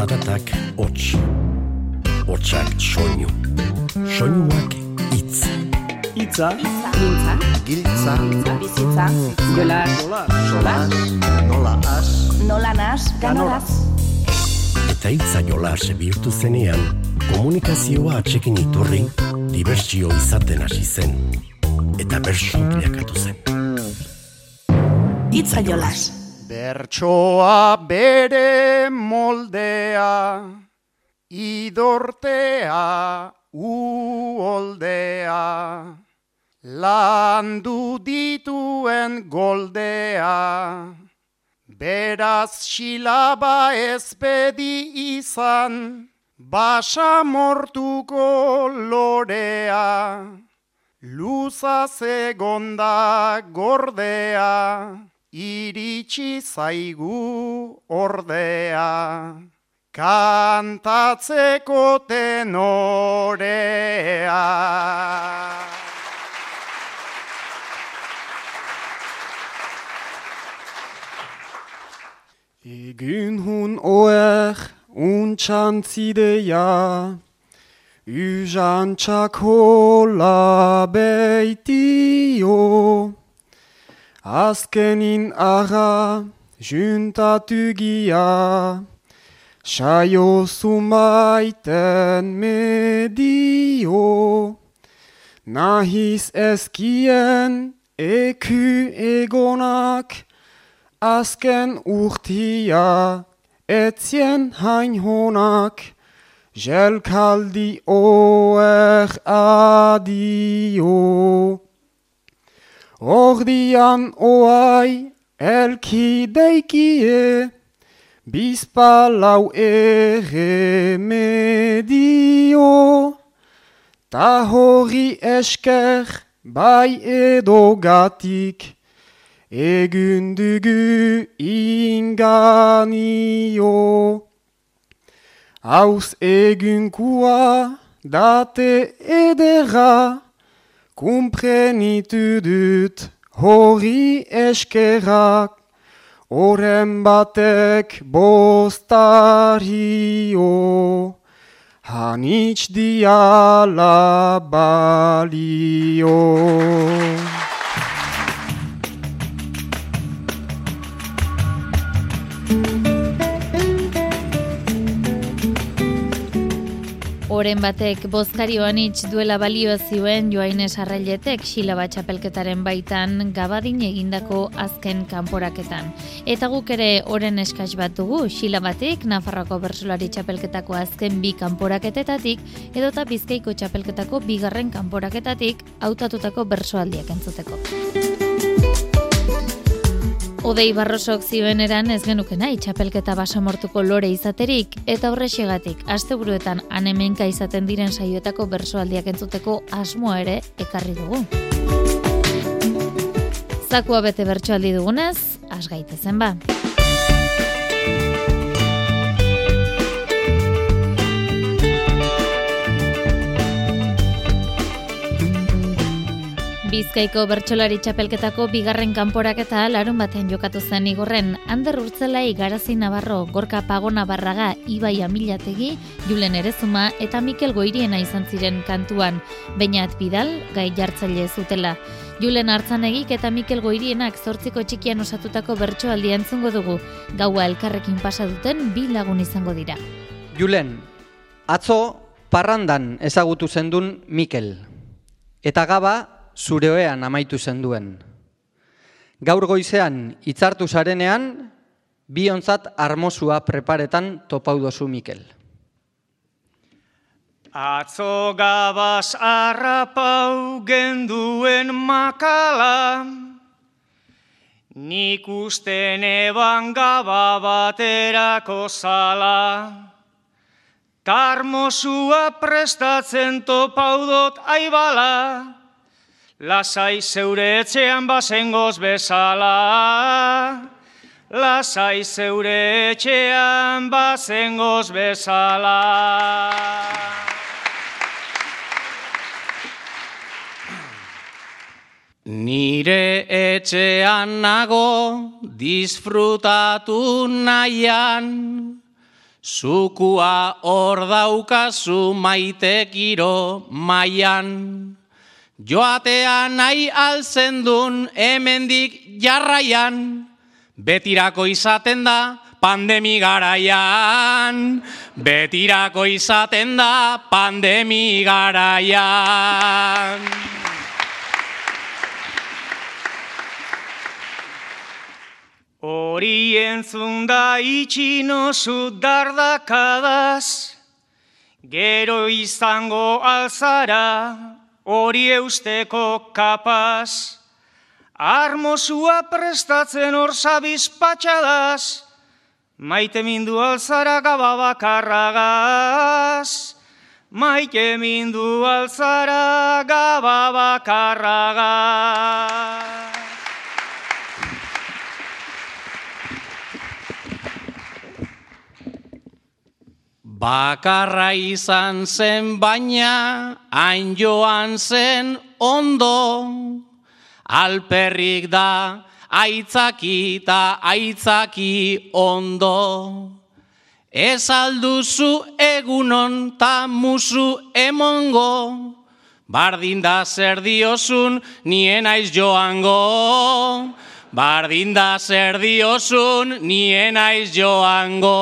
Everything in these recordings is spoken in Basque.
zaratak hots. Hotsak soinu. Soinuak hitz. Itza, Gintza, Giltza, bizitza, jolas, jolas, nola as, nola nas, ganoraz. Eta hitza jolas bihurtu zenean, komunikazioa atxekin iturri, dibertsio izaten hasi zen. Eta bersu bilakatu zen. Itza jolas. Bertsoa bere moldea, idortea uoldea, landu dituen goldea, beraz silaba ezpedi izan, basa mortuko lorea, luza zegonda gordea, iritsi zaigu ordea, kantatzeko tenorea. Egun hun oer untxantzidea, Ujan txakola beitio, Azkenin ara juntatu gia, Saio zumaiten medio, Nahiz ezkien eku egonak, Azken urtia etzien hain honak, Jelkaldi oer adio. Ordian oai elki deikie, Bizpalau ere medio. Ta hori esker bai edo gatik, Egun dugu inganio. Hauz egunkua date edera, Kumprenitu dut hori eskerak, Oren batek bostario, Hanitz diala balio. Oren batek bozkarioan itx duela balio zioen Joaines Arrailetek silaba txapelketaren baitan gabadin egindako azken kanporaketan. Eta guk ere oren eskaz bat dugu, silabatik Nafarroako bersolari txapelketako azken bi kanporaketetatik edota bizkaiko txapelketako bigarren kanporaketatik hautatutako bersoaldiak entzuteko. Odei barrosok zioen eran ez genuke nahi txapelketa basamortuko lore izaterik eta horrexegatik asteburuetan anemenka izaten diren saioetako bersoaldiak entzuteko asmoa ere ekarri dugu. Zakua bete bertsoaldi dugunez, has gaitezen ba. Bizkaiko bertsolari txapelketako bigarren kanporaketa larun baten jokatu zen igorren, Ander Urtzelai Garazi Navarro, Gorka Pago Navarraga, Ibai Amilategi, Julen Erezuma eta Mikel Goiriena izan ziren kantuan, Beñat Bidal, gai jartzaile zutela. Julen Artzanegik eta Mikel Goirienak zortziko txikian osatutako bertsoaldia entzungo dugu, gaua elkarrekin pasa duten bi lagun izango dira. Julen, atzo parrandan ezagutu zendun Mikel. Eta gaba zureoean amaitu zenduen. Gaur goizean hitzartu zarenean, biontzat armosua preparetan topau dozu Mikel. Atzo gabaz arrapau genduen makala, nik usten eban gaba baterako zala. Tarmosua prestatzen topaudot aibala, lasai zeure etxean bazengoz bezala. Lasai zeure etxean bazengoz bezala. Nire etxean nago disfrutatu nahian, Zukua hor daukazu maitekiro maian. Joatean nahi altzen dun hemendik jarraian. Betirako izaten da pandemi garaian. Betirako izaten da pandemi garaian. Hori entzun da itxino dardakadaz, gero izango alzara, hori eusteko kapaz. Armosua prestatzen hor zabiz patxadaz, maite mindu alzara gaba bakarragaz. Maite mindu alzara gaba bakarragaz. Bakarra izan zen baina, hain joan zen ondo, alperrik da, aitzaki eta aitzaki ondo. Ez alduzu egunon ta musu emongo, bardin da zer diozun nien aiz joango. Bardin da zer diozun nien aiz joango.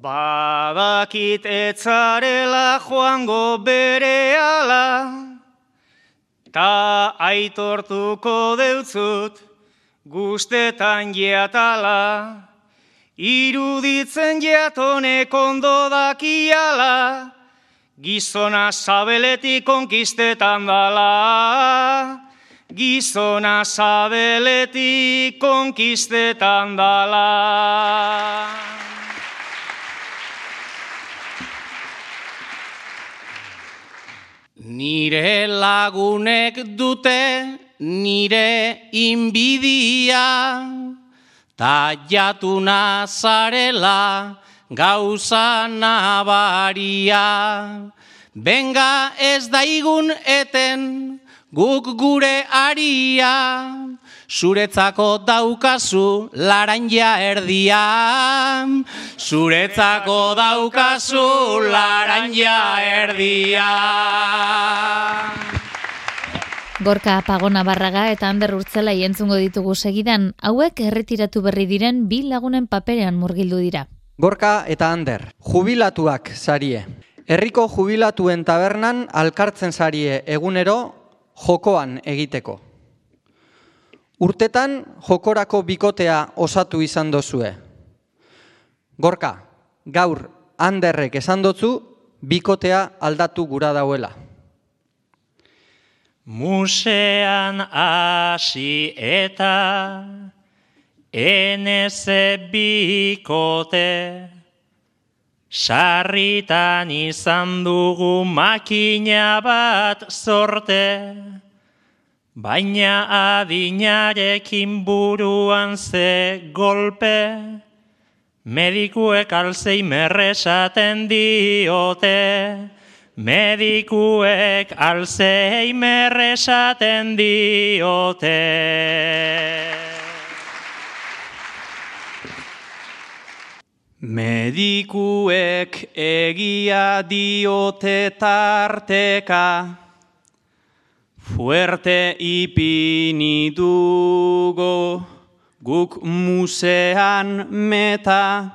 Badakit etzarela joango bere ala, ta aitortuko deutzut guztetan jeatala, iruditzen jeatonek ondo dakiala, gizona zabeletik konkistetan dala, gizona zabeletik konkistetan dala. Nire lagunek dute nire inbidia, ta jatuna zarela gauza nabaria. Benga ez daigun eten guk gure aria, Zuretzako daukazu laranja erdia, zuretzako daukazu laranja erdia. Gorka Pagona Barraga eta Ander Urtzela entzungo ditugu segidan, hauek erretiratu berri diren bi lagunen paperean murgildu dira. Gorka eta Ander, jubilatuak sarie. Herriko jubilatuen tabernan alkartzen sarie egunero jokoan egiteko. Urtetan jokorako bikotea osatu izan dozue. Gorka, gaur handerrek esan dotzu, bikotea aldatu gura dauela. Musean hasi eta eneze bikote sarritan izan dugu makina bat sorte. Baina adinarekin buruan ze golpe, medikuek alzei merresaten diote, medikuek alzei merresaten diote. Medikuek egia diote tarteka, Fuerte ipini dugo guk musean meta,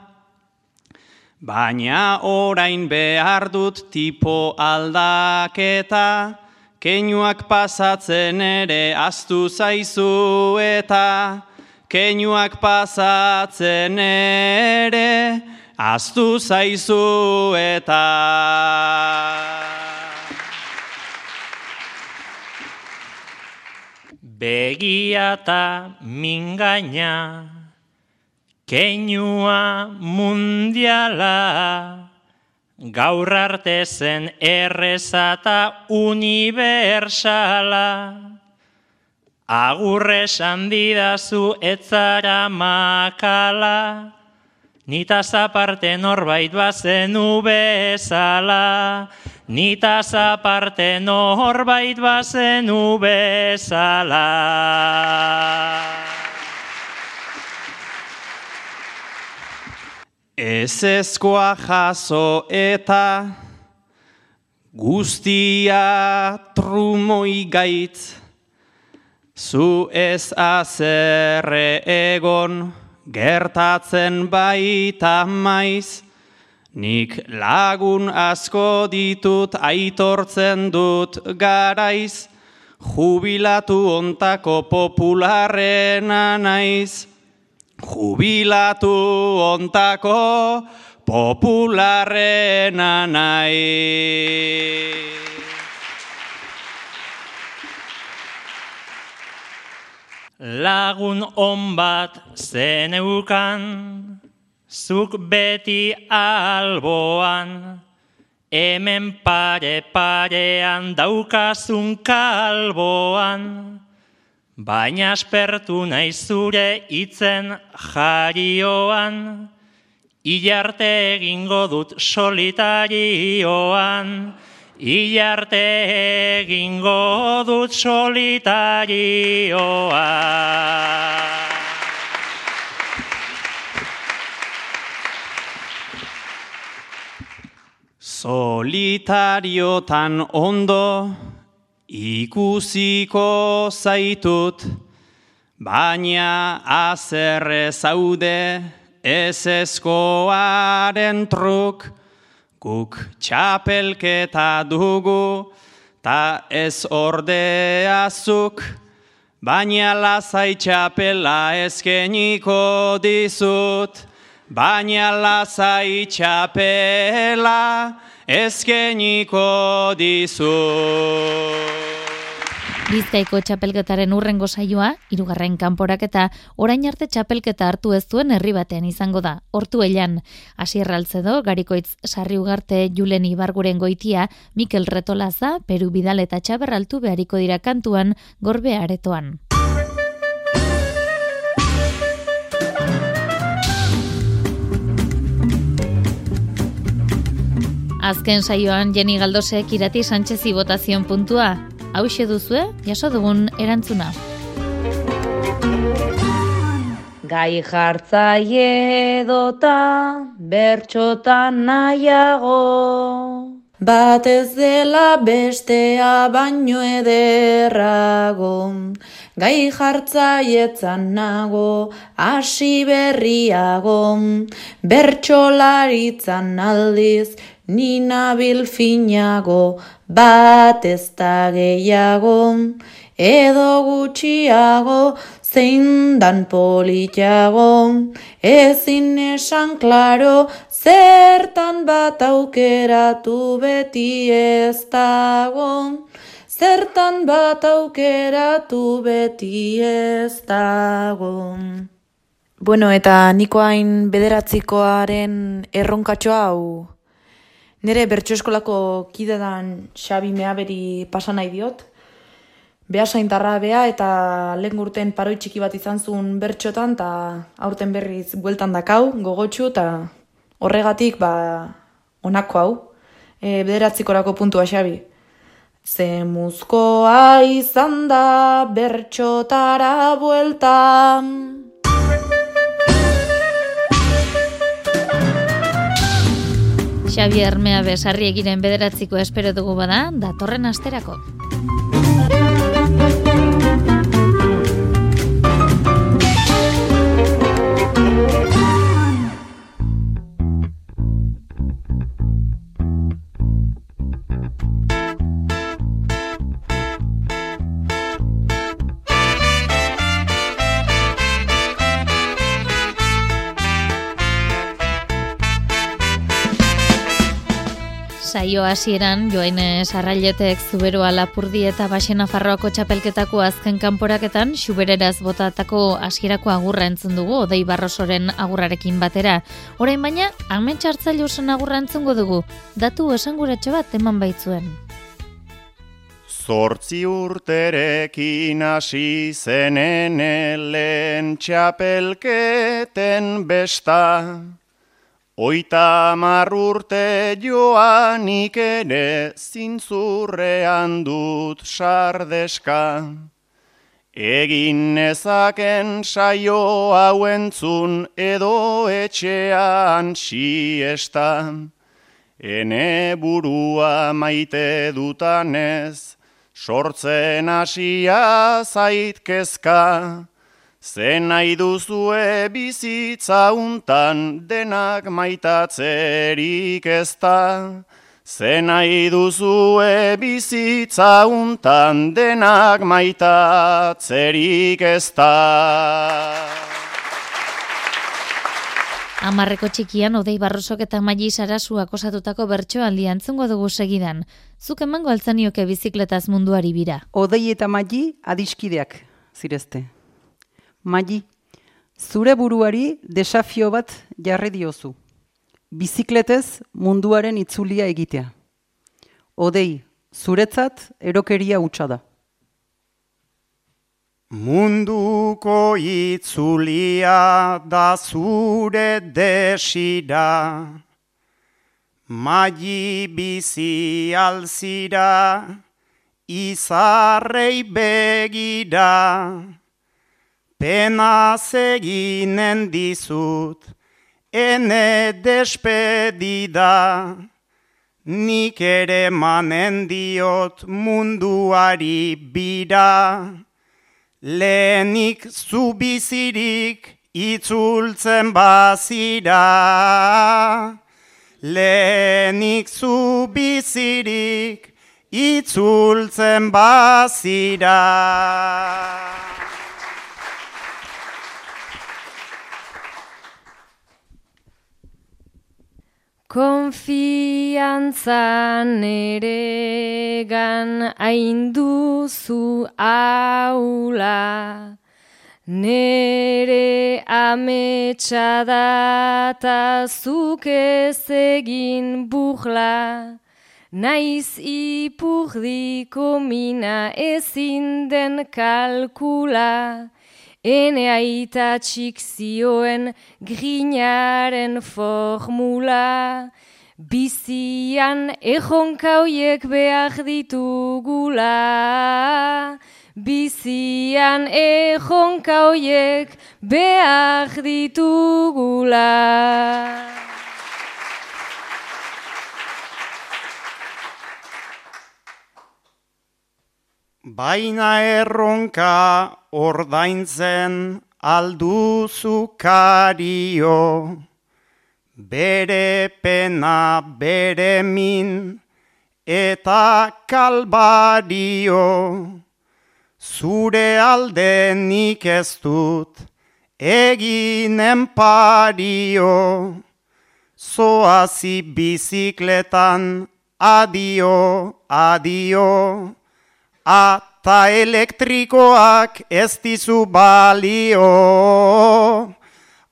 baina orain behar dut tipo aldaketa, keinuak pasatzen ere astu zaizu eta, keinuak pasatzen ere astu zaizu eta. Begiata mingaina, keinua mundiala, gaur arte zen errezata universala. Agurre sandidazu etzara makala, Nitaz aparte norbait bazenu bezala, nitaz aparte norbait bazenu bezala. Ez ezkoa jaso eta guztia trumoi gaitz, zu ez azerre egon, gertatzen baita maiz, nik lagun asko ditut aitortzen dut garaiz, jubilatu ontako popularrena naiz, jubilatu ontako popularrena naiz. Lagun on bat zeneukan, zuk beti alboan, hemen pare parean daukazun kalboan, baina aspertu nahi zure itzen jarioan, ilarte egingo dut solitarioan, Ilarte egingo dut solitarioa. Solitariotan ondo ikusiko zaitut, baina azerre zaude ez eskoaren truk, Guk txapelketa dugu, ta ez ordeazuk, baina lazai txapela ezkeniko dizut, baina lazai txapela ezkeniko dizut. Bizkaiko txapelketaren urrengo saioa, irugarren kanporaketa, orain arte txapelketa hartu ez duen herri batean izango da. Hortu elan, asierraltzedo, garikoitz sarri ugarte julen ibarguren goitia, Mikel Retolaza, Peru Bidal eta Txaberraltu behariko dira kantuan, gorbe aretoan. Azken saioan Jenny Galdosek irati Sánchezi botazion puntua, hau duzue, jaso dugun erantzuna. Gai jartzaie dota bertxotan nahiago. Bat ez dela bestea baino ederrago. Gai jartzaietzan nago, hasi berriago. Bertxolaritzan aldiz, nina bilfinago, bat ez da gehiago, edo gutxiago, zein dan politiago, ezin esan klaro, zertan bat aukeratu beti ez dago, zertan bat aukeratu beti ez dago. Bueno, eta niko hain bederatzikoaren erronkatxo hau Nire bertso eskolako kidedan Xabi Meaberi pasa nahi diot. Bea saintarra bea eta lehen gurten paroi txiki bat izan zuen bertxotan eta aurten berriz bueltan dakau, gogotxu eta horregatik ba onako hau. E, bederatzikorako puntua Xabi. Ze muzkoa izan da bertxotara bueltan. Xavier Mea besarri egiren bederatziko espero dugu bada, datorren asterako. Saio hasieran joaine sarrailetek zuberoa lapurdi eta basena farroako txapelketako azken kanporaketan xubereraz botatako hasierako agurra entzun dugu odei barrosoren agurrarekin batera. Orain baina, amen txartzaile agurra entzungo dugu, datu esanguratxo bat eman baitzuen. Zortzi urterekin hasi zenen elen txapelketen besta, Oita marrurte joanik ere zintzurrean dut sardeska. Egin nezaken saio hauentzun edo etxean siesta. Ene burua maite dutanez, sortzen hasia zaitkezka. Zen nahi duzue bizitza untan denak maitatzerik ez da. Zen nahi duzue bizitza untan denak maitatzerik ez da. Amarreko txikian Odei Barrosok eta Maili Sarasuak osatutako bertsoaldi antzungo dugu segidan. Zuk emango altzanioke bizikletaz munduari bira. Odei eta Maili adiskideak zirezte. Maili, zure buruari desafio bat jarri diozu. Bizikletez munduaren itzulia egitea. Odei, zuretzat erokeria hutsa da. Munduko itzulia da zure desira, Magi bizi alzira, izarrei begira, Pena zeginen dizut, ene despedida, nik ere manen diot munduari bira. Lehenik zubizirik itzultzen bazira. Lehenik zubizirik itzultzen bazira. Konfiantzan ere gan ainduzu aula, nere ametsa data zuk ez egin buhla, naiz ipurdiko mina ezin den kalkula, Ene aita txik zioen grinaren formula, bizian ejonkauiek behar ditugula. Bizian ejonkauiek behar ditugula. Baina erronka ordaintzen alduzu kario, bere pena bere min eta kalbario, zure alde nik ez dut eginen pario, zoazi bizikletan adio, adio, Ata elektrikoak ez dizu balio.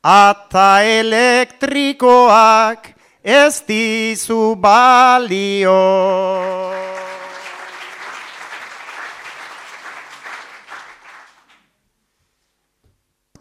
Ata elektrikoak ez dizu balio.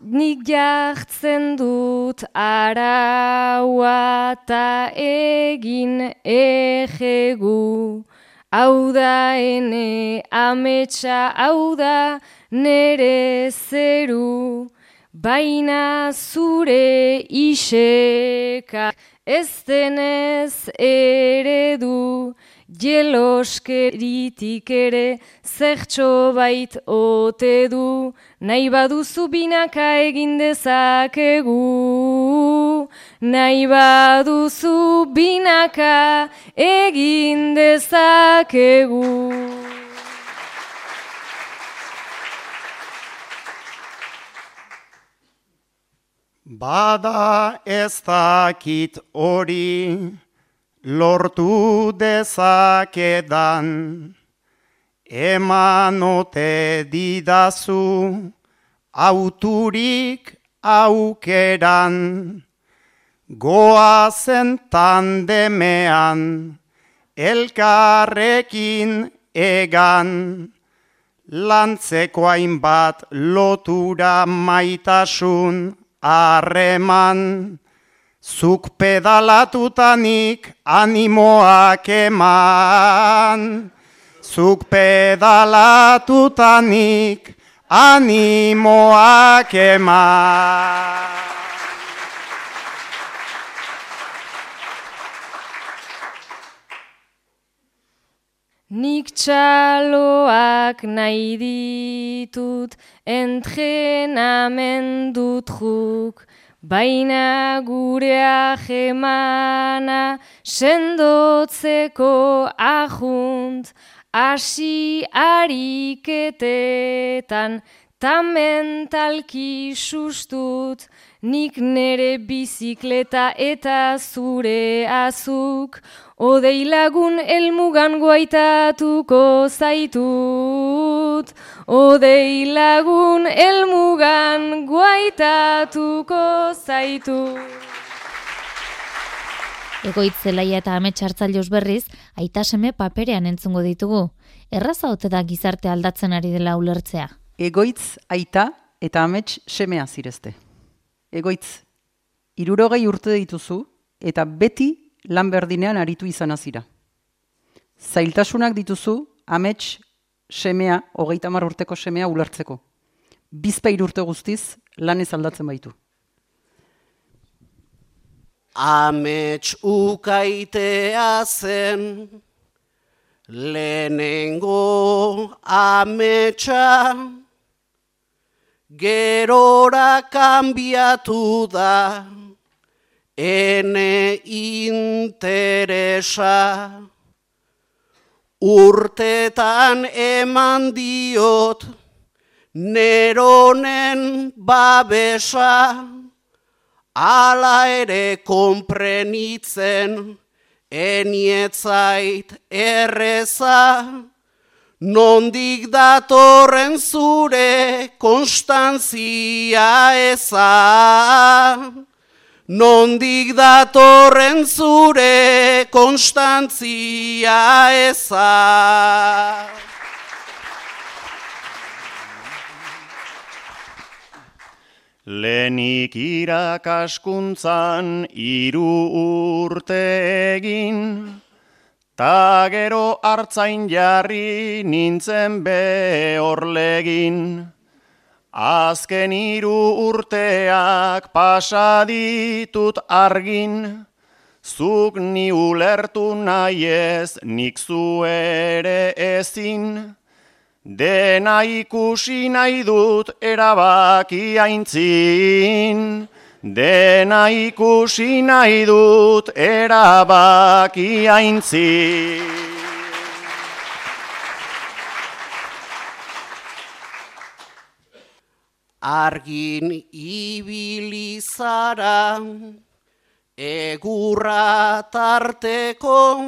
Nik jartzen dut araua eta egin egegu. Hau da ene ametsa, hau da nere zeru, baina zure iseka ez denez eredu, jeloskeritik ere zertxo bait ote du, nahi baduzu binaka egin dezakegu. Nahi baduzu binaka egin dezakegu. Bada ez dakit hori, lortu dezakedan, emanote didazu, auturik aukeran, goazen tandemean, elkarrekin egan, lantzeko hainbat lotura maitasun harreman, Zuk pedalatutanik animoak eman. Zuk pedalatutanik animoak eman. Nik txaloak nahi ditut entrenamendu truk, baina gure ahemana sendotzeko ahunt, hasi ariketetan ta mentalki sustut, nik nere bizikleta eta zure azuk, Odei lagun elmugan guaitatuko zaitut, Odei lagun elmugan guaitatuko zaitut. Egoitzelaia eta ametsartzaileus berriz, aita seme paperean entzungo ditugu. Erraza ote da gizarte aldatzen ari dela ulertzea. Egoitz aita eta amets semea zirezte. Egoitz, irurogei urte dituzu eta beti lan berdinean aritu izan azira. Zailtasunak dituzu, amets semea, hogeita mar urteko semea ulertzeko. Bizpeir urte guztiz, lan ez aldatzen baitu. Amets ukaitea zen, lehenengo ametsa, gerora kanbiatu da, ene interesa. Urtetan eman diot, neronen babesa, ala ere konprenitzen, enietzait erreza, nondik datorren zure konstantzia eza. Nondik datorren zure konstantzia eza. Lenik irakaskuntzan iru urte egin, ta gero hartzain jarri nintzen behorlegin. Azken iru urteak pasaditut argin, zuk ni ulertu nahi ez, nik zu ere ezin. Dena ikusi nahi dut erabaki aintzin. Dena ikusi nahi dut erabaki aintzin. Argin ibilizara, egurra tarteko,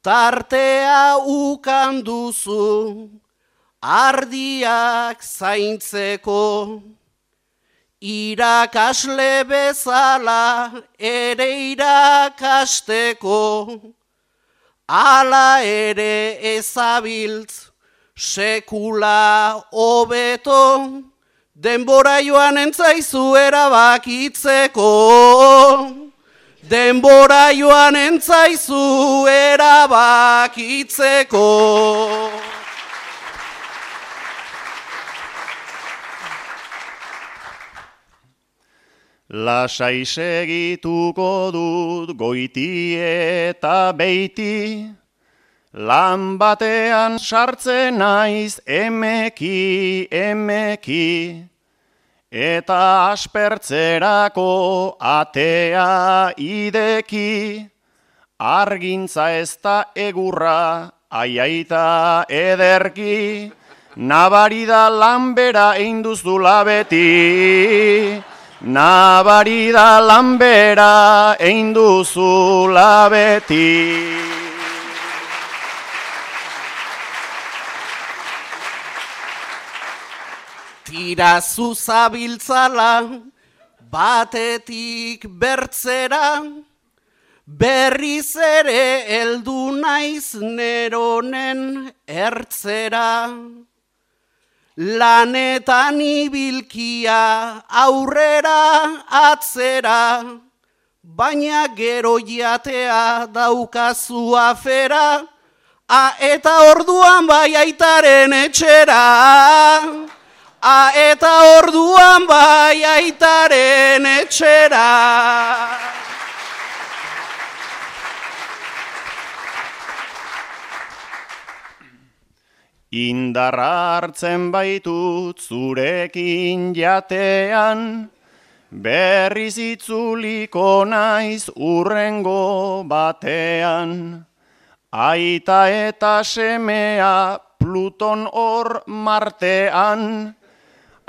tartea ukan duzu, ardiak zaintzeko. Irakasle bezala ere irakasteko, ala ere ezabiltz sekula hobeto, denbora joan entzaizu erabakitzeko. Denbora joan entzaizu erabakitzeko. Lasai segituko dut goiti eta beiti, lan batean sartzen naiz emeki, emeki, eta aspertzerako atea ideki, argintza ez da egurra, aiaita ederki, nabarida lanbera einduzula beti, nabarida lanbera einduzula beti. Tira zuzabiltzala, batetik bertzera, berriz ere heldu naiz neronen ertzera. lanetan ibilkia aurrera atzera, baina gero jatea daukazu afera, a eta orduan bai aitaren etxera, a eta orduan bai aitaren etxera. Indarra hartzen baitut zurekin jatean, berriz itzuliko naiz urrengo batean. Aita eta semea Pluton hor martean,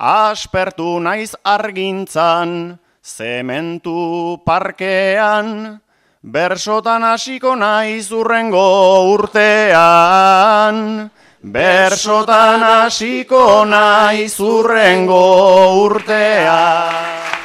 aspertu naiz argintzan, zementu parkean, bersotan hasiko naiz urrengo urtean. Bersotan hasiko naiz urrengo urtean.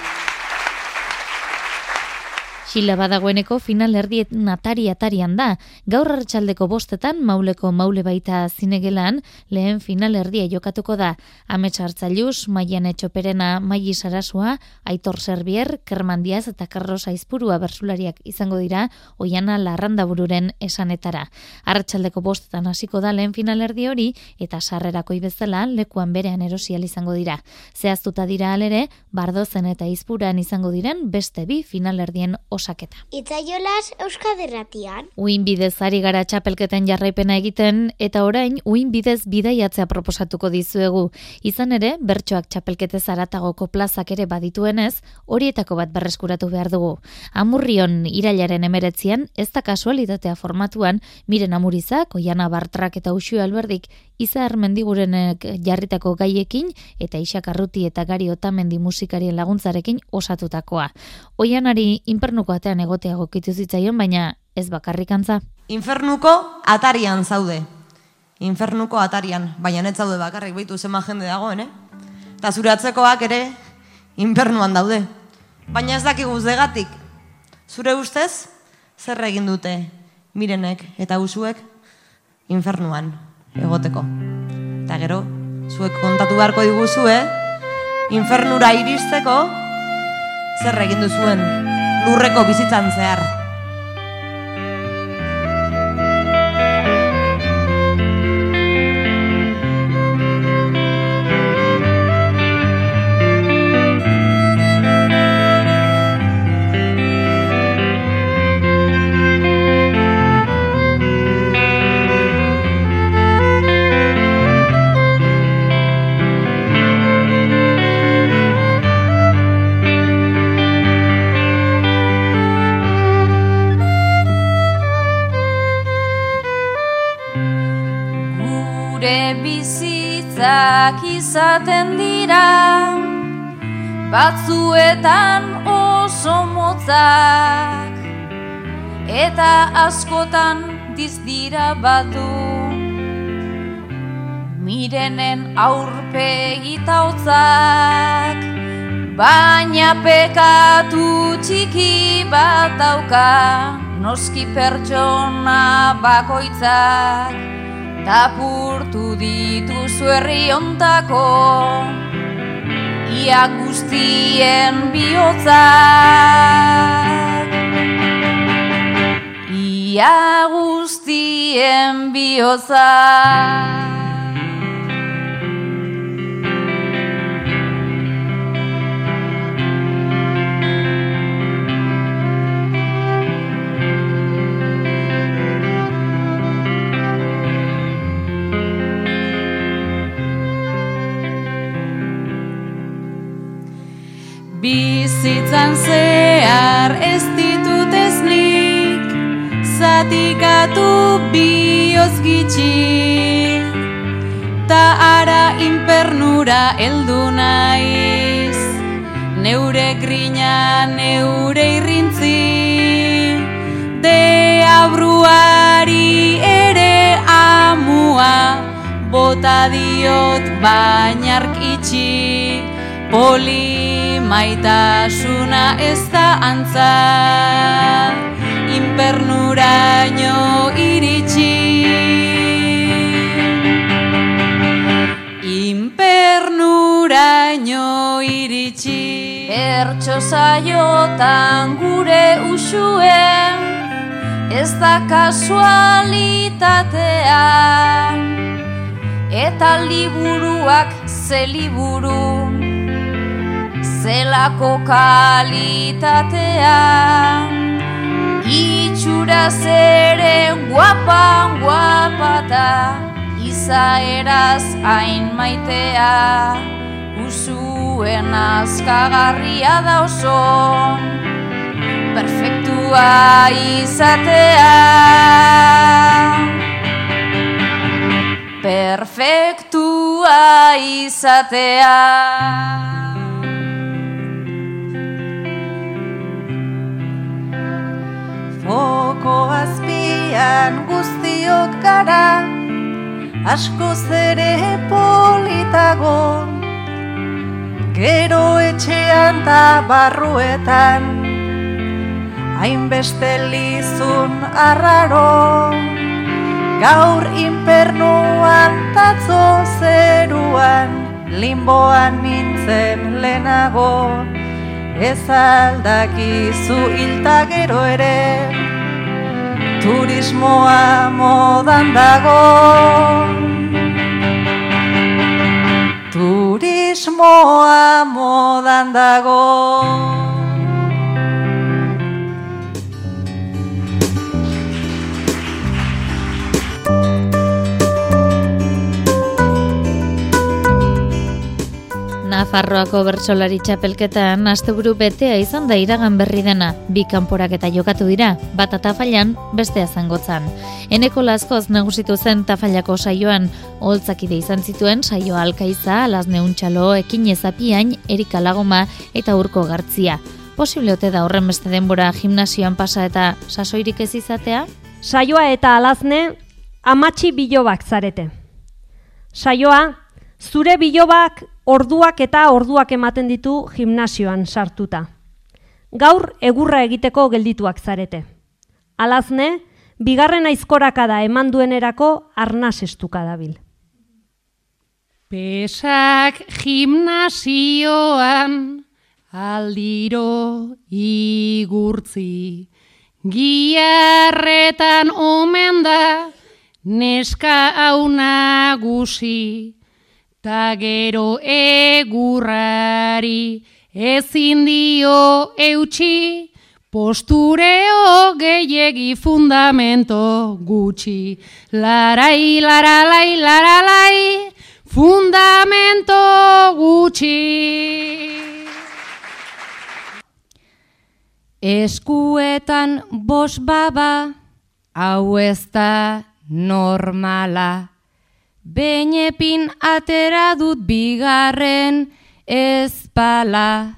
Xila badagoeneko final erdiet natari atarian da. Gaur hartxaldeko bostetan mauleko maule baita zinegelan lehen final erdia jokatuko da. Amets hartzailuz, maian etxoperena, maili sarasua, aitor serbier, kermandiaz eta karros aizpurua bersulariak izango dira oiana larranda bururen esanetara. Hartxaldeko bostetan hasiko da lehen final erdi hori eta sarrerako bezala lekuan berean erosial izango dira. Zehaztuta dira alere, bardozen eta izpuran izango diren beste bi final erdien osaketa. Itzaiolas Euskaderratian. Uin bidez ari gara txapelketen jarraipena egiten eta orain uin bidez bidaiatzea proposatuko dizuegu. Izan ere, bertsoak txapelkete zaratagoko plazak ere badituenez, horietako bat berreskuratu behar dugu. Amurrion irailaren emeretzian, ez da kasualitatea formatuan, miren amurizak, oiana bartrak eta usio alberdik, izar mendigurenek jarritako gaiekin eta isak arruti eta gari otamendi musikarien laguntzarekin osatutakoa. Oianari inpernuko atean egotea gokitu zitzaion, baina ez bakarrikantza. Infernuko atarian zaude. Infernuko atarian, baina ez zaude bakarrik baitu zema jende dagoen, eh? Eta zure atzekoak ere infernuan daude. Baina ez dakigu zegatik. Zure ustez, zer egin dute mirenek eta usuek infernuan egoteko. Eta gero, zuek kontatu beharko diguzue, infernura iristeko, zer egin duzuen lurreko bizitzan zehar. Izaten dira Batzuetan oso motzak Eta askotan dizdira batu. Mirenen aurpegita hotzak Baina pekatu txiki bat dauka Noski pertsona bakoitzak Tapurtu dituzu herri ontako. Ia guztien bihotzak. Ia guztien bihotzak Bizitzan zehar ez ditut ez nik Zatikatu bioz gitxi. Ta ara inpernura heldu naiz Neure grina, neure irrintzi. Deabruari ere amua Bota diot bainark itxi. Poli maitasuna ez da antza. Inpernuraino iritsi. Inpernuraino iritsi. Bertxo saiotan gure usuen Ez da kasualitatea Eta liburuak ze liburu, zelako kalitatean. Itxura zere guapan guapata izaeraz hain maitea. Usuen azkagarria da oso perfektua izatea. Perfektua izatea azpian guztiok gara asko zere politago Gero etxean ta barruetan Hainbeste lizun arraro. Gaur inpernuan tatzo zeruan Limboan nintzen lehenago. Ez aldakizu hilta gero ere Turismoa modan dago. Turismoa modan dago Nafarroako bertsolari txapelketan asteburu betea izan da iragan berri dena. Bi kanporak eta jokatu dira, bat atafailan, bestea zangotzan. Eneko laskoz nagusitu zen tafallako saioan, holtzakide izan zituen saio alkaiza, alazne untxalo, ekin ezapiain, erika lagoma eta urko gartzia. Posible ote da horren beste denbora gimnasioan pasa eta sasoirik ez izatea? Saioa eta alazne amatxi bilobak zarete. Saioa, zure bilobak orduak eta orduak ematen ditu gimnasioan sartuta. Gaur egurra egiteko geldituak zarete. Alazne, bigarren aizkoraka da eman duenerako arnaz estuka dabil. Pesak gimnasioan aldiro igurtzi, giarretan omen da neska hau nagusi, ta gero egurrari ezin dio eutxi, postureo gehiegi fundamento gutxi. Larai, laralai, laralai, fundamento gutxi. Eskuetan bos baba, hau ez da normala. Beinepin atera dut bigarren ezpala.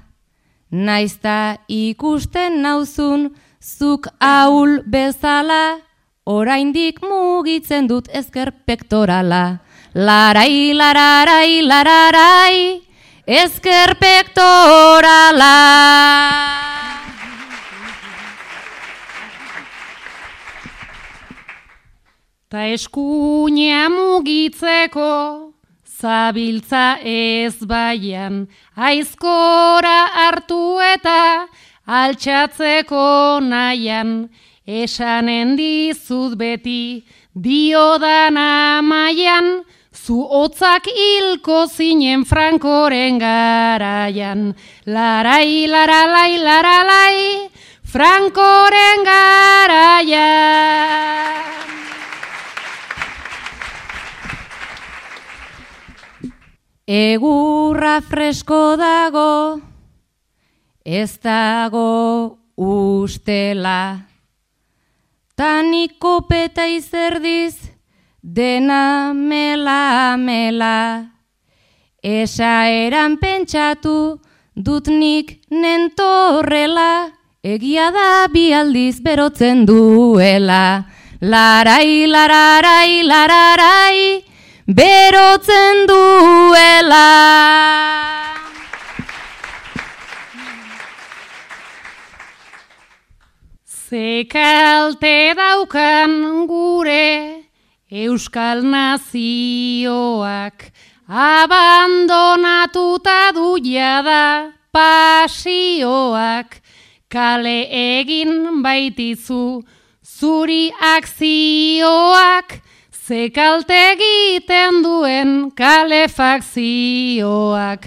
Naizta ikusten nauzun zuk aul bezala, oraindik mugitzen dut ezker pektorala. Larai, lararai, lararai, ezker pektorala. Ta eskuina mugitzeko, zabiltza ez baian, aizkora hartu eta altxatzeko nahian, esanen dizut beti, diodan amaian, zu hotzak hilko zinen frankoren garaian. Larai, laralai, laralai, frankoren garaian. Egurra fresko dago, ez dago ustela. Taniko peta izerdiz, dena mela mela. Esa eran pentsatu, dut nik nentorrela, egia da bi aldiz berotzen duela. Larai, lararai, lararai, berotzen duela. Zekalte daukan gure Euskal Nazioak abandonatuta du jada pasioak kale egin baitizu zuri akzioak zekalte egiten duen kalefakzioak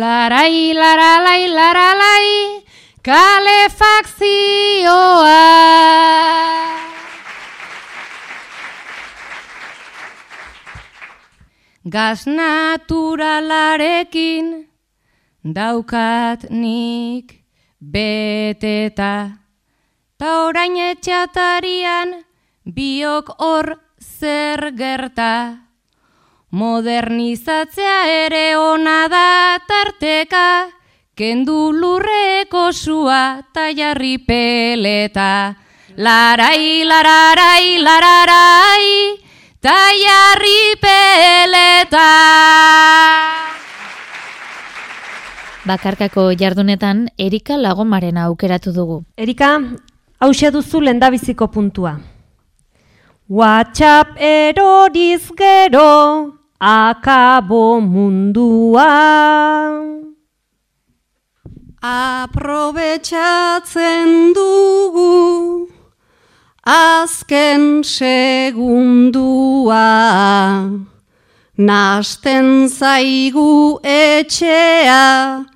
larai laralai laralai kalefakzioak Gaz naturalarekin daukat nik beteta. Ta orain etxatarian biok hor zer gerta. Modernizatzea ere ona da tarteka, kendu lurreko sua ta jarri peleta. Larai, lararai, lararai, ta jarri peleta. Bakarkako jardunetan Erika Lagomaren aukeratu dugu. Erika, hause duzu lendabiziko puntua. WhatsApp eroriz gero, akabo mundua. Aprobetxatzen dugu azken segundua. Nasten zaigu etxea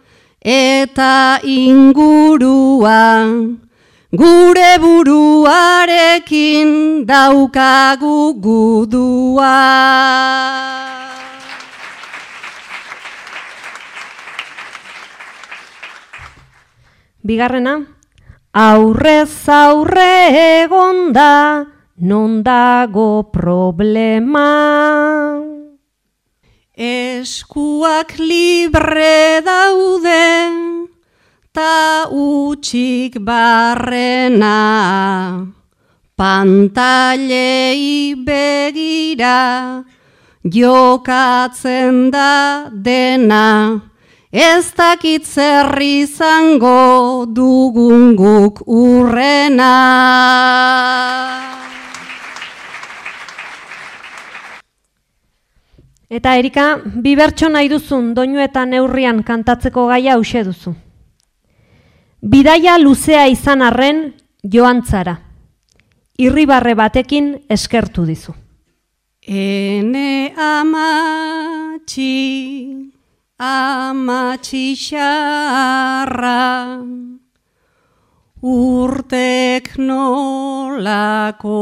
eta ingurua. Gure buruarekin daukagu gudua. Bigarrena, aurrez aurre egonda, non dago problema. Eskuak libre daude, ta utxik barrena. Pantailei begira, jokatzen da dena. Ez dakit zer izango dugun guk urrena. Eta Erika, bi bertso nahi duzun doinu eta neurrian kantatzeko gaia hause duzu. Bidaia luzea izan arren joan zara. Irribarre batekin eskertu dizu. Ene amatxi, amatxi xarra, urtek nolako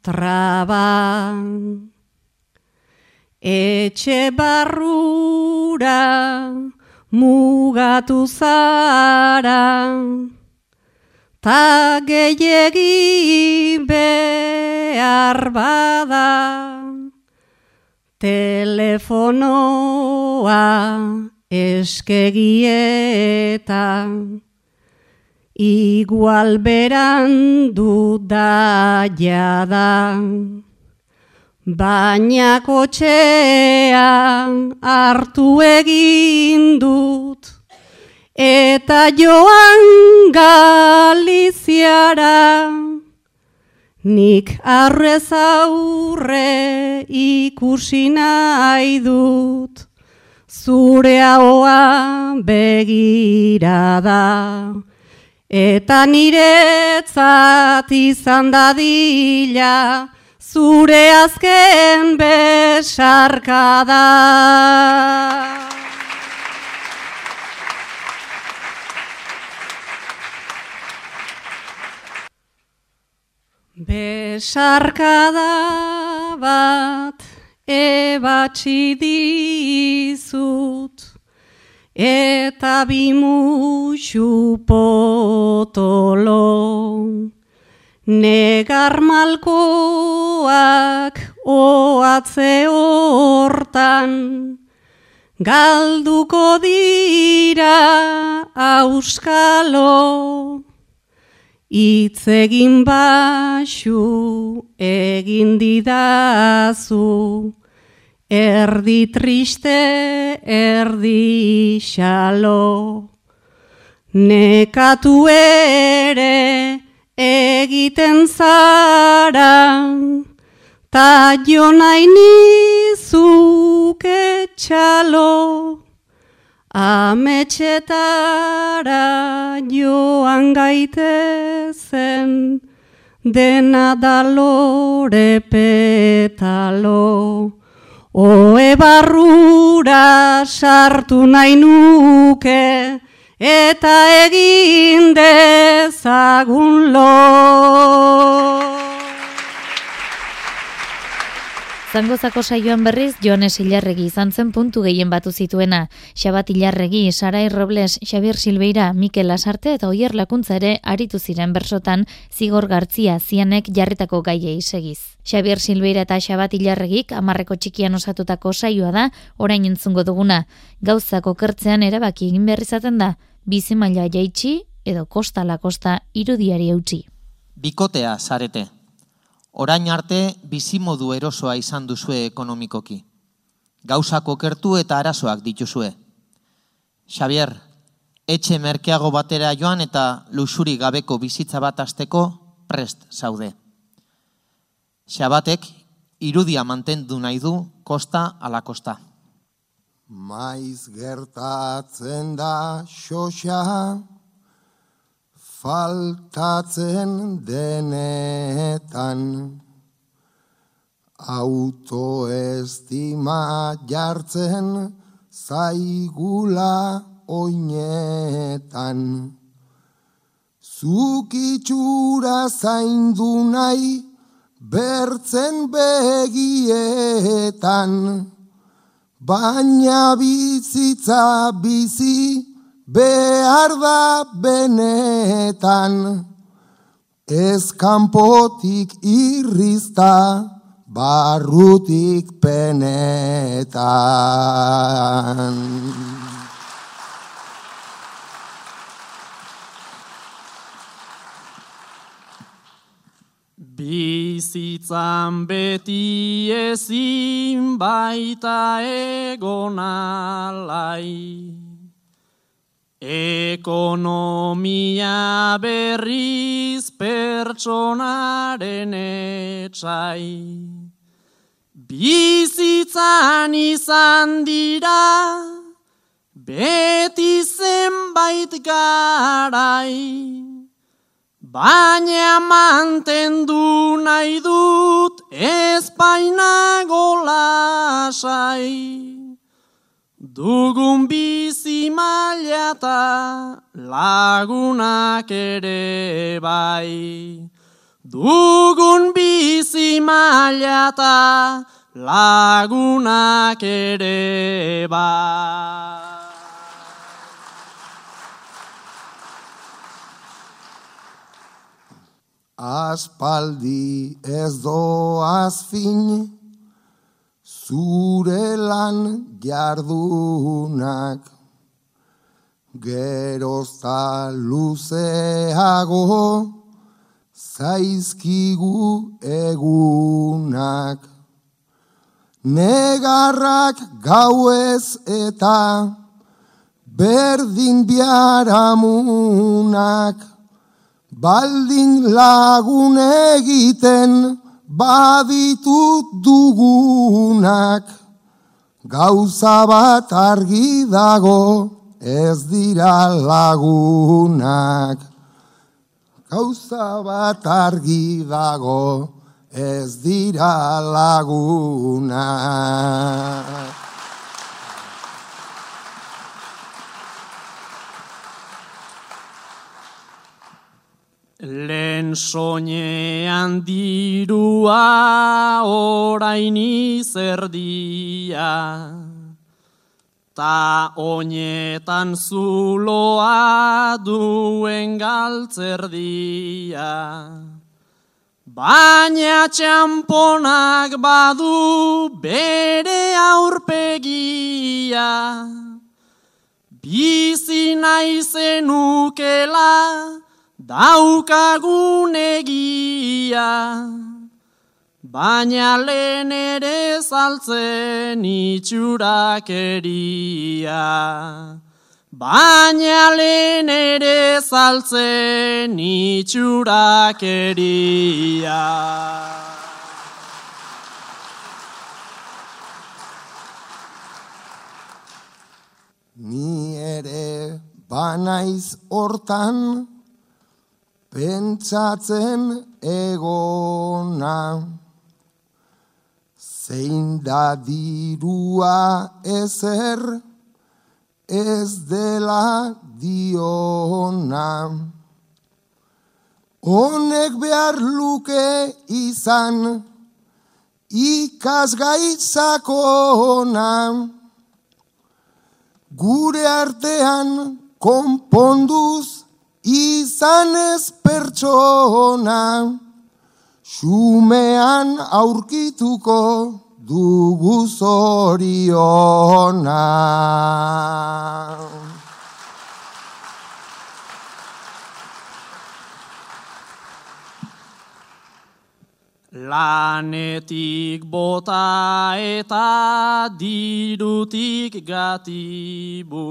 traban. Etxe barrura mugatu zara, ta gehiegi behar bada, telefonoa eskegieta, igual berandu da jada. Baina kotxean hartu egin dut, eta joan galiziara, nik arrez aurre ikusi nahi dut, zure haua begirada. Eta niretzat izan dadila, zure azken besarka da. Besarkada bat ebatzi dizut eta bimuxu potolo. Negar malkoak oatze hortan, galduko dira auskalo, itzegin basu egin didazu, erdi triste, erdi xalo. Nekatu ere, egiten zara, ta jo nahi nizuk etxalo, Ametxetara joan gaitezen, dena da lore petalo. Oe barrura sartu nahi nuke, eta egin dezagun lo. Zangozako saioan berriz, Joanes Ilarregi izan zen puntu gehien batu zituena. Xabat Ilarregi, Sarai Robles, Xabier Silbeira, Mikel Lasarte eta Oier Lakuntza ere aritu ziren bersotan zigor gartzia zianek jarritako gaiei segiz. Xabier Silbeira eta Xabat Ilarregik amarreko txikian osatutako saioa da, orain entzungo duguna. Gauzako kertzean erabaki egin behar da, bizi maila jaitsi edo kosta la kosta irudiari eutxi. Bikotea zarete. Orain arte bizimodu erosoa izan duzue ekonomikoki. Gauzako kertu eta arazoak dituzue. Xavier, etxe merkeago batera joan eta lusuri gabeko bizitza bat asteko prest zaude. Xabatek irudia mantendu nahi du kosta ala kosta. Maiz gertatzen da xoxa, faltatzen denetan. Autoestima jartzen zaigula oinetan. Zukitxura zaindu nahi bertzen begietan baina bizitza bizi behar da benetan, ez kanpotik irrizta, barrutik penetan. Bizitzan beti ezin baita egon alai. Ekonomia berriz pertsonaren etxai. Bizitzan izan dira, beti zenbait garai. Baina mantendu nahi dut ezpainago lasai. Dugun bizi mailata lagunak ere bai. Dugun bizi mailata lagunak ere bai. Aspaldi ez doaz fin, zure lan jardunak. Gerozta luzeago zaizkigu egunak. Negarrak gauez eta berdin biaramunak baldin lagun egiten baditut dugunak, gauza bat argi dago ez dira lagunak. Gauza bat argi dago ez dira lagunak. Lehen soñean dirua orain izerdia, ta oinetan zuloa duen galtzerdia. Baina txamponak badu bere aurpegia, bizi naizenukela, daukagun egia, baina lehen ere saltzen itxurakeria. Baina lehen ere saltzen itxurakeria. Ni banaiz hortan pentsatzen egona. Zein da dirua ezer ez dela diona. Honek behar luke izan ikasgaitzakona. Gure artean konponduz izan ez pertsona, xumean aurkituko dugu zoriona. Lanetik bota eta dirutik gatibu.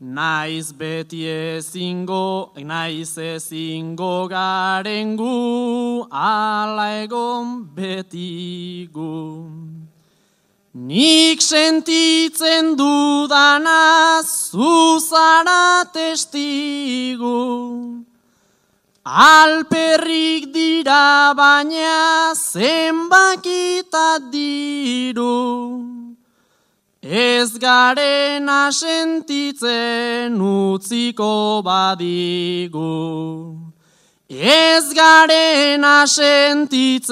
Naiz beti ezingo, naiz ezingo garengu, ala egon betigu. Nik sentitzen dudana zuzara testigu. Alperrik dira baina zenbakita diru. Ez garen asentitzen utziko badigu. Ez garen asentitzen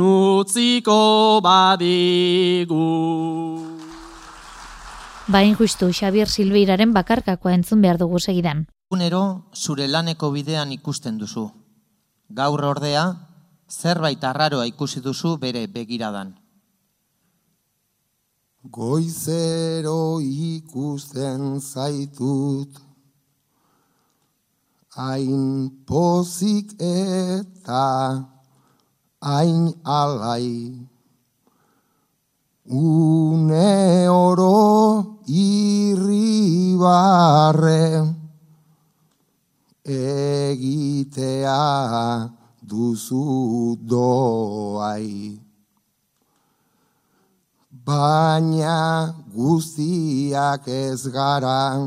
utziko badigu. Bain justu Xabier Silveiraren bakarkakoa entzun behar dugu segidan. Egunero zure laneko bidean ikusten duzu. Gaur ordea, zerbait arraroa ikusi duzu bere begiradan. Goizero ikusten zaitut, hain pozik eta hain alai. Une oro irribarre egitea duzu doai. Baina guztiak ez gara,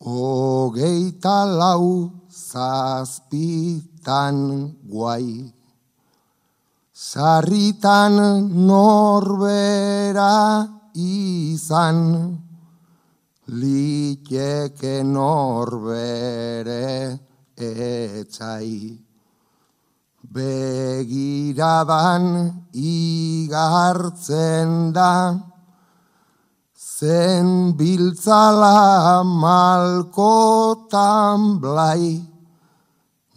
hogeita lau zazpitan guai. Sarritan norbera izan, liteke norbere etxai. Begiradan igartzen da, zen biltzala malkotan blai,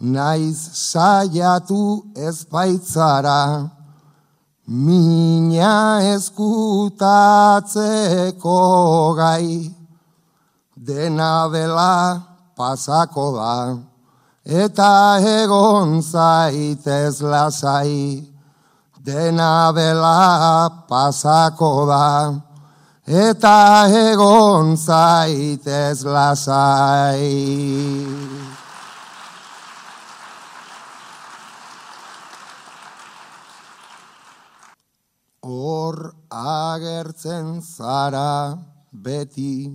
naiz saiatu ez baitzara, mina eskutatzeko gai, dena dela pasako da, eta egon zaitez lasai, dena dela pasako da, eta egon zaitez lasai. Hor agertzen zara beti,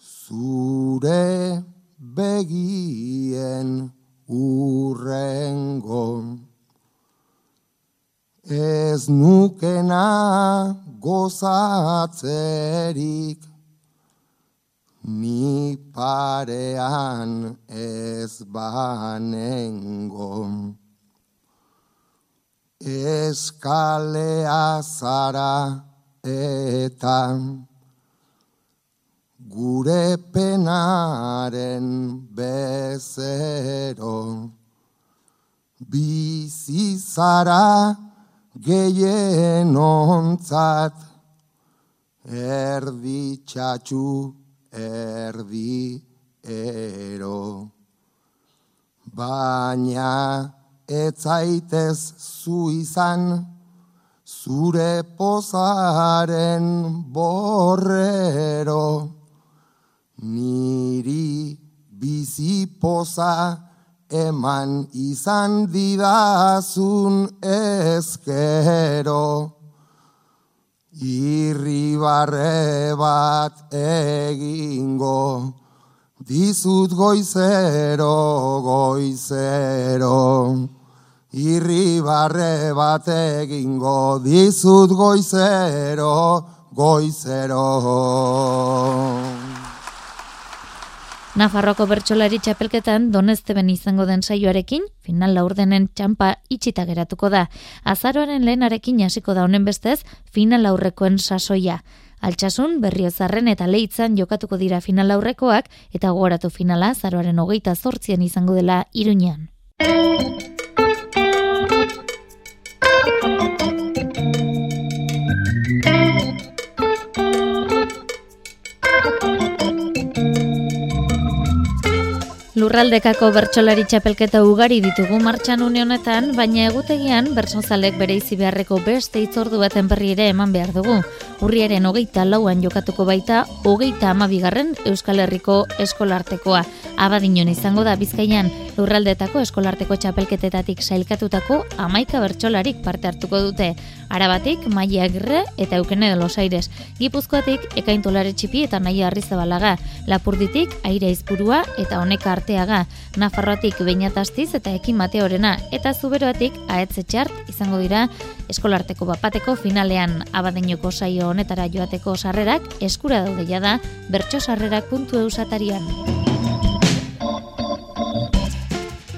zure begien urrengo. Ez nukena gozatzerik, ni parean ez banengo. Eskalea zara eta gure penaren bezero. Bizi zara gehien ontzat, erdi txatxu, erdi ero. Baina etzaitez zu izan, zure pozaren borrero. Niri bizi poza eman izan didazun ezkero. irribarre bat egingo, dizut goizero, goizero. Irribarre bat egingo, dizut goizero, goizero. Nafarroko bertsolari txapelketan donezteben izango den saioarekin, final laurdenen txampa itxita geratuko da. Azaroaren lehenarekin hasiko da honen bestez, final aurrekoen sasoia. Altsasun, berriozarren eta leitzan jokatuko dira final aurrekoak, eta gogoratu finala azaroaren hogeita zortzien izango dela iruñean. Lurraldekako bertsolari txapelketa ugari ditugu martxan une honetan, baina egutegian bertsozalek bere izi beharreko beste itzordu baten berri ere eman behar dugu. Urriaren hogeita lauan jokatuko baita, hogeita amabigarren Euskal Herriko eskolartekoa. Abadinon izango da bizkaian, lurraldetako eskolarteko txapelketetatik sailkatutako amaika bertsolarik parte hartuko dute. Arabatik, Maia Agirre eta Eukene de los Aires. Gipuzkoatik, ekaintolare txipi eta nahi arrizabalaga. Lapurditik, aire izpurua eta honeka arteaga. Nafarroatik, bainatastiz eta ekin mateorena. Eta zuberoatik, ahetze txart izango dira eskolarteko bapateko finalean abadeinoko saio honetara joateko sarrerak eskura daude jada bertso sarrerak puntu eusatarian.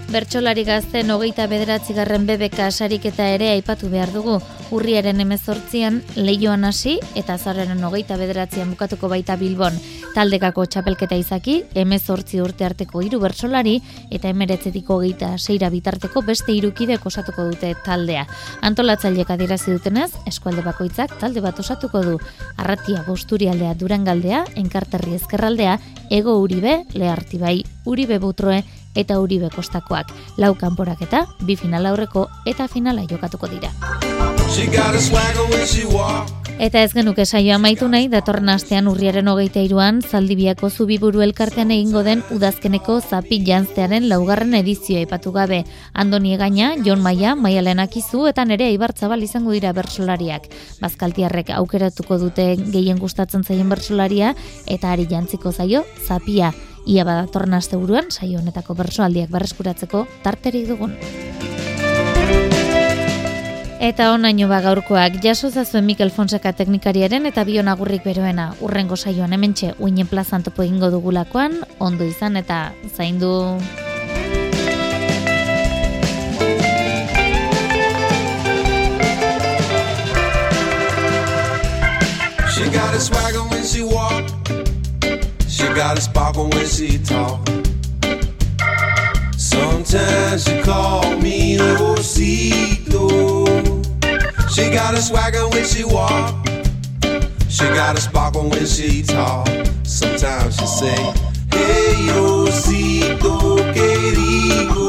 Bertsolari gazten hogeita bederatzigarren bebeka sariketa ere aipatu behar dugu. Urriaren emezortzian lehioan hasi eta zarren hogeita bederatzean bukatuko baita Bilbon. Taldekako txapelketa izaki, emezortzi urte arteko hiru bertsolari eta emeretzetiko hogeita seira bitarteko beste irukidek osatuko dute taldea. Antolatzailek adirazi dutenez, eskualde bakoitzak talde bat osatuko du. Arratia bosturialdea durangaldea, enkarterri ezkerraldea, ego uribe, lehartibai, uribe butroe, eta Uribe kostakoak. Lau kanporak eta bi final aurreko eta finala jokatuko dira. Eta ez genuke saio amaitu nahi, datorren astean urriaren hogeita iruan, zaldibiako zubiburu elkartean egingo den udazkeneko zapi janztearen laugarren edizioa ipatu gabe. Andoni egaina, Jon Maia, Maialen Akizu eta nere Ibartzabal izango dira bersolariak. Bazkaltiarrek aukeratuko dute gehien gustatzen zaien bersolaria eta ari jantziko zaio zapia. Ia badatorren asteburuan saio honetako bersoaldiak berreskuratzeko tarterik dugun. Eta onaino ba gaurkoak jaso zazuen Mikel Fonseca teknikariaren eta bion agurrik beroena. Urrengo saioan hementxe uinen plazan topo egingo dugulakoan, ondo izan eta zaindu... She got a swagger when she walk. She got a sparkle when she talk. Sometimes she call me Rosito. She got a swagger when she walk. She got a sparkle when she talk. Sometimes she say, Hey Rosito, querido.